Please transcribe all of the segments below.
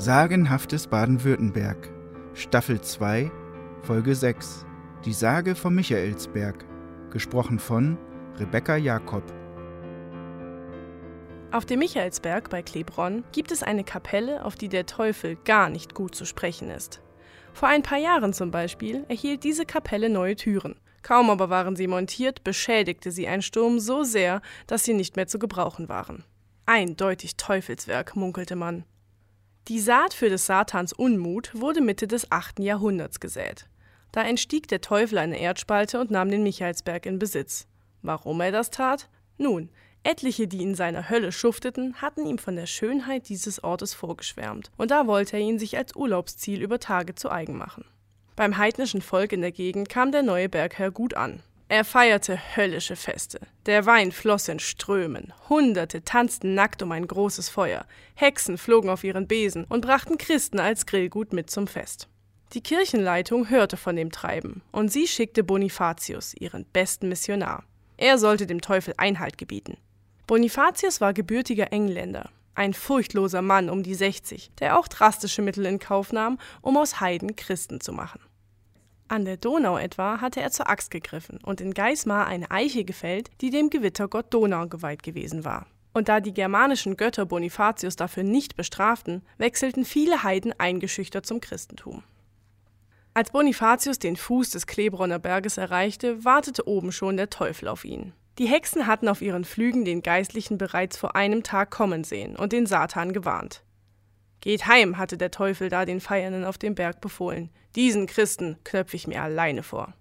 Sagenhaftes Baden-Württemberg, Staffel 2, Folge 6. Die Sage vom Michaelsberg, gesprochen von Rebecca Jakob. Auf dem Michaelsberg bei Klebronn gibt es eine Kapelle, auf die der Teufel gar nicht gut zu sprechen ist. Vor ein paar Jahren zum Beispiel erhielt diese Kapelle neue Türen. Kaum aber waren sie montiert, beschädigte sie ein Sturm so sehr, dass sie nicht mehr zu gebrauchen waren. Eindeutig Teufelswerk, munkelte man. Die Saat für des Satans Unmut wurde Mitte des 8. Jahrhunderts gesät. Da entstieg der Teufel eine Erdspalte und nahm den Michaelsberg in Besitz. Warum er das tat? Nun, etliche, die in seiner Hölle schufteten, hatten ihm von der Schönheit dieses Ortes vorgeschwärmt, und da wollte er ihn sich als Urlaubsziel über Tage zu eigen machen. Beim heidnischen Volk in der Gegend kam der neue Bergherr gut an. Er feierte höllische Feste. Der Wein floss in Strömen. Hunderte tanzten nackt um ein großes Feuer. Hexen flogen auf ihren Besen und brachten Christen als Grillgut mit zum Fest. Die Kirchenleitung hörte von dem Treiben und sie schickte Bonifatius, ihren besten Missionar. Er sollte dem Teufel Einhalt gebieten. Bonifatius war gebürtiger Engländer, ein furchtloser Mann um die 60, der auch drastische Mittel in Kauf nahm, um aus Heiden Christen zu machen. An der Donau etwa hatte er zur Axt gegriffen und in Geismar eine Eiche gefällt, die dem Gewittergott Donau geweiht gewesen war. Und da die germanischen Götter Bonifatius dafür nicht bestraften, wechselten viele Heiden eingeschüchtert zum Christentum. Als Bonifatius den Fuß des Klebronner Berges erreichte, wartete oben schon der Teufel auf ihn. Die Hexen hatten auf ihren Flügen den Geistlichen bereits vor einem Tag kommen sehen und den Satan gewarnt. Geht heim, hatte der Teufel da den Feiernden auf dem Berg befohlen. Diesen Christen knöpfe ich mir alleine vor.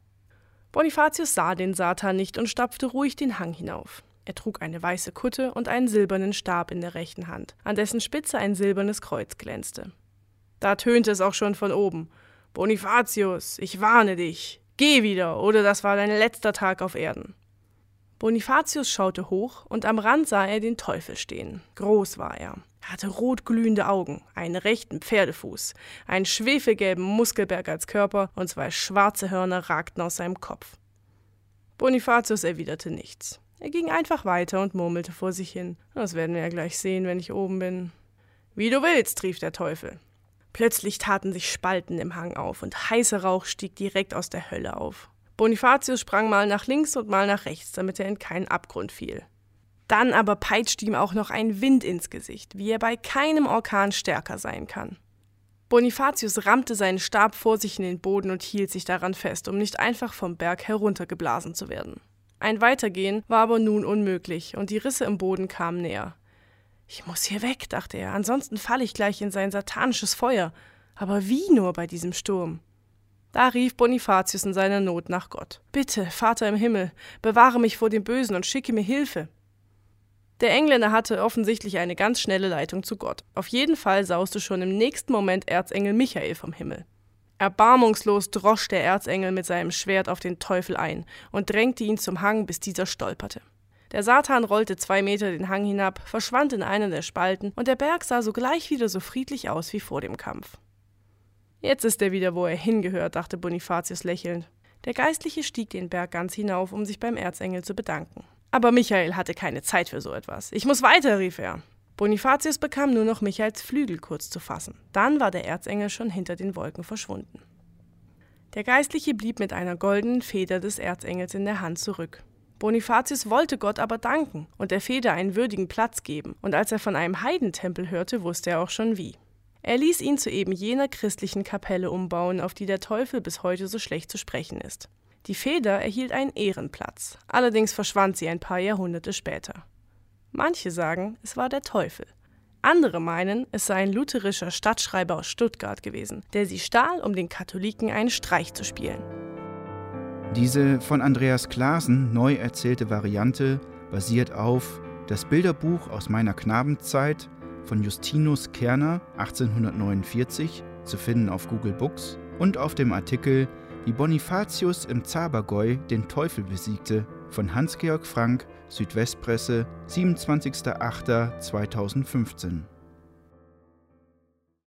Bonifatius sah den Satan nicht und stapfte ruhig den Hang hinauf. Er trug eine weiße Kutte und einen silbernen Stab in der rechten Hand, an dessen Spitze ein silbernes Kreuz glänzte. Da tönte es auch schon von oben. Bonifatius, ich warne dich. Geh wieder, oder das war dein letzter Tag auf Erden. Bonifatius schaute hoch, und am Rand sah er den Teufel stehen. Groß war er. Er hatte rotglühende Augen, einen rechten Pferdefuß, einen schwefelgelben Muskelberg als Körper und zwei schwarze Hörner ragten aus seinem Kopf. Bonifatius erwiderte nichts. Er ging einfach weiter und murmelte vor sich hin. Das werden wir ja gleich sehen, wenn ich oben bin. Wie du willst, rief der Teufel. Plötzlich taten sich Spalten im Hang auf und heißer Rauch stieg direkt aus der Hölle auf. Bonifatius sprang mal nach links und mal nach rechts, damit er in keinen Abgrund fiel. Dann aber peitscht ihm auch noch ein Wind ins Gesicht, wie er bei keinem Orkan stärker sein kann. Bonifatius rammte seinen Stab vor sich in den Boden und hielt sich daran fest, um nicht einfach vom Berg heruntergeblasen zu werden. Ein Weitergehen war aber nun unmöglich, und die Risse im Boden kamen näher. Ich muss hier weg, dachte er, ansonsten falle ich gleich in sein satanisches Feuer. Aber wie nur bei diesem Sturm? Da rief Bonifatius in seiner Not nach Gott. Bitte, Vater im Himmel, bewahre mich vor dem Bösen und schicke mir Hilfe. Der Engländer hatte offensichtlich eine ganz schnelle Leitung zu Gott. Auf jeden Fall sauste schon im nächsten Moment Erzengel Michael vom Himmel. Erbarmungslos drosch der Erzengel mit seinem Schwert auf den Teufel ein und drängte ihn zum Hang, bis dieser stolperte. Der Satan rollte zwei Meter den Hang hinab, verschwand in einer der Spalten, und der Berg sah sogleich wieder so friedlich aus wie vor dem Kampf. Jetzt ist er wieder, wo er hingehört, dachte Bonifatius lächelnd. Der Geistliche stieg den Berg ganz hinauf, um sich beim Erzengel zu bedanken. Aber Michael hatte keine Zeit für so etwas. Ich muss weiter, rief er. Bonifatius bekam nur noch Michaels Flügel kurz zu fassen. Dann war der Erzengel schon hinter den Wolken verschwunden. Der Geistliche blieb mit einer goldenen Feder des Erzengels in der Hand zurück. Bonifatius wollte Gott aber danken und der Feder einen würdigen Platz geben, und als er von einem Heidentempel hörte, wusste er auch schon wie. Er ließ ihn zu eben jener christlichen Kapelle umbauen, auf die der Teufel bis heute so schlecht zu sprechen ist. Die Feder erhielt einen Ehrenplatz, allerdings verschwand sie ein paar Jahrhunderte später. Manche sagen, es war der Teufel. Andere meinen, es sei ein lutherischer Stadtschreiber aus Stuttgart gewesen, der sie stahl, um den Katholiken einen Streich zu spielen. Diese von Andreas Klaasen neu erzählte Variante basiert auf Das Bilderbuch aus meiner Knabenzeit von Justinus Kerner 1849 zu finden auf Google Books und auf dem Artikel wie Bonifatius im Zabergäu den Teufel besiegte von Hans-Georg Frank, Südwestpresse, 27.08.2015.